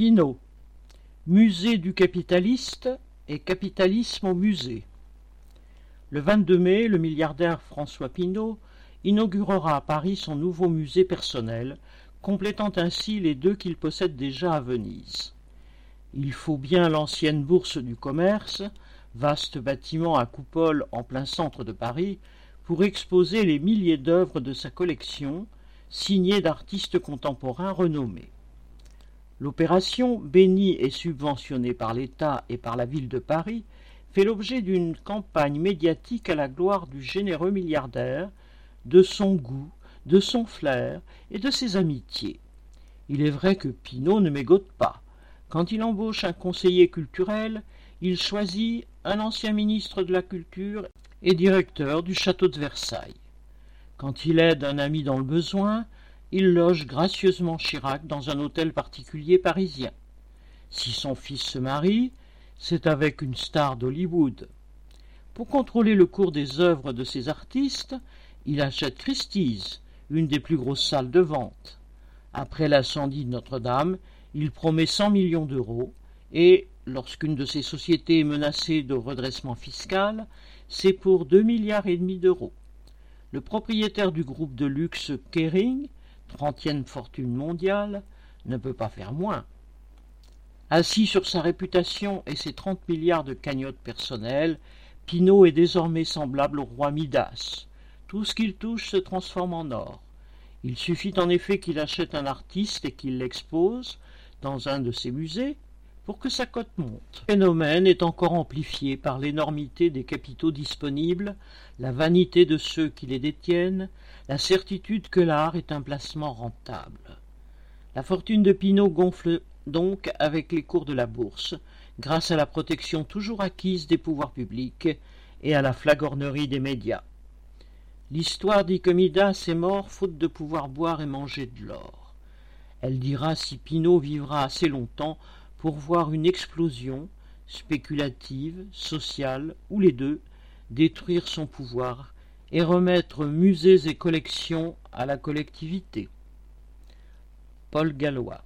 Pinault. Musée du capitaliste et capitalisme au musée. Le 22 mai, le milliardaire François Pinault inaugurera à Paris son nouveau musée personnel, complétant ainsi les deux qu'il possède déjà à Venise. Il faut bien l'ancienne bourse du commerce, vaste bâtiment à coupole en plein centre de Paris, pour exposer les milliers d'œuvres de sa collection, signées d'artistes contemporains renommés. L'opération, bénie et subventionnée par l'État et par la ville de Paris, fait l'objet d'une campagne médiatique à la gloire du généreux milliardaire, de son goût, de son flair et de ses amitiés. Il est vrai que Pinault ne mégote pas. Quand il embauche un conseiller culturel, il choisit un ancien ministre de la Culture et directeur du château de Versailles. Quand il aide un ami dans le besoin, il loge gracieusement Chirac dans un hôtel particulier parisien. Si son fils se marie, c'est avec une star d'Hollywood. Pour contrôler le cours des œuvres de ces artistes, il achète Christie's, une des plus grosses salles de vente. Après l'incendie de Notre-Dame, il promet cent millions d'euros et, lorsqu'une de ces sociétés est menacée de redressement fiscal, c'est pour deux milliards et demi d'euros. Le propriétaire du groupe de luxe Kering trentième fortune mondiale, ne peut pas faire moins. Assis sur sa réputation et ses trente milliards de cagnottes personnelles, Pinault est désormais semblable au roi Midas. Tout ce qu'il touche se transforme en or. Il suffit en effet qu'il achète un artiste et qu'il l'expose dans un de ses musées que sa cote monte. Le phénomène est encore amplifié par l'énormité des capitaux disponibles, la vanité de ceux qui les détiennent, la certitude que l'art est un placement rentable. La fortune de Pinault gonfle donc avec les cours de la bourse, grâce à la protection toujours acquise des pouvoirs publics et à la flagornerie des médias. L'histoire dit que Midas est mort faute de pouvoir boire et manger de l'or. Elle dira si Pinault vivra assez longtemps pour voir une explosion spéculative, sociale, ou les deux, détruire son pouvoir et remettre musées et collections à la collectivité. Paul Gallois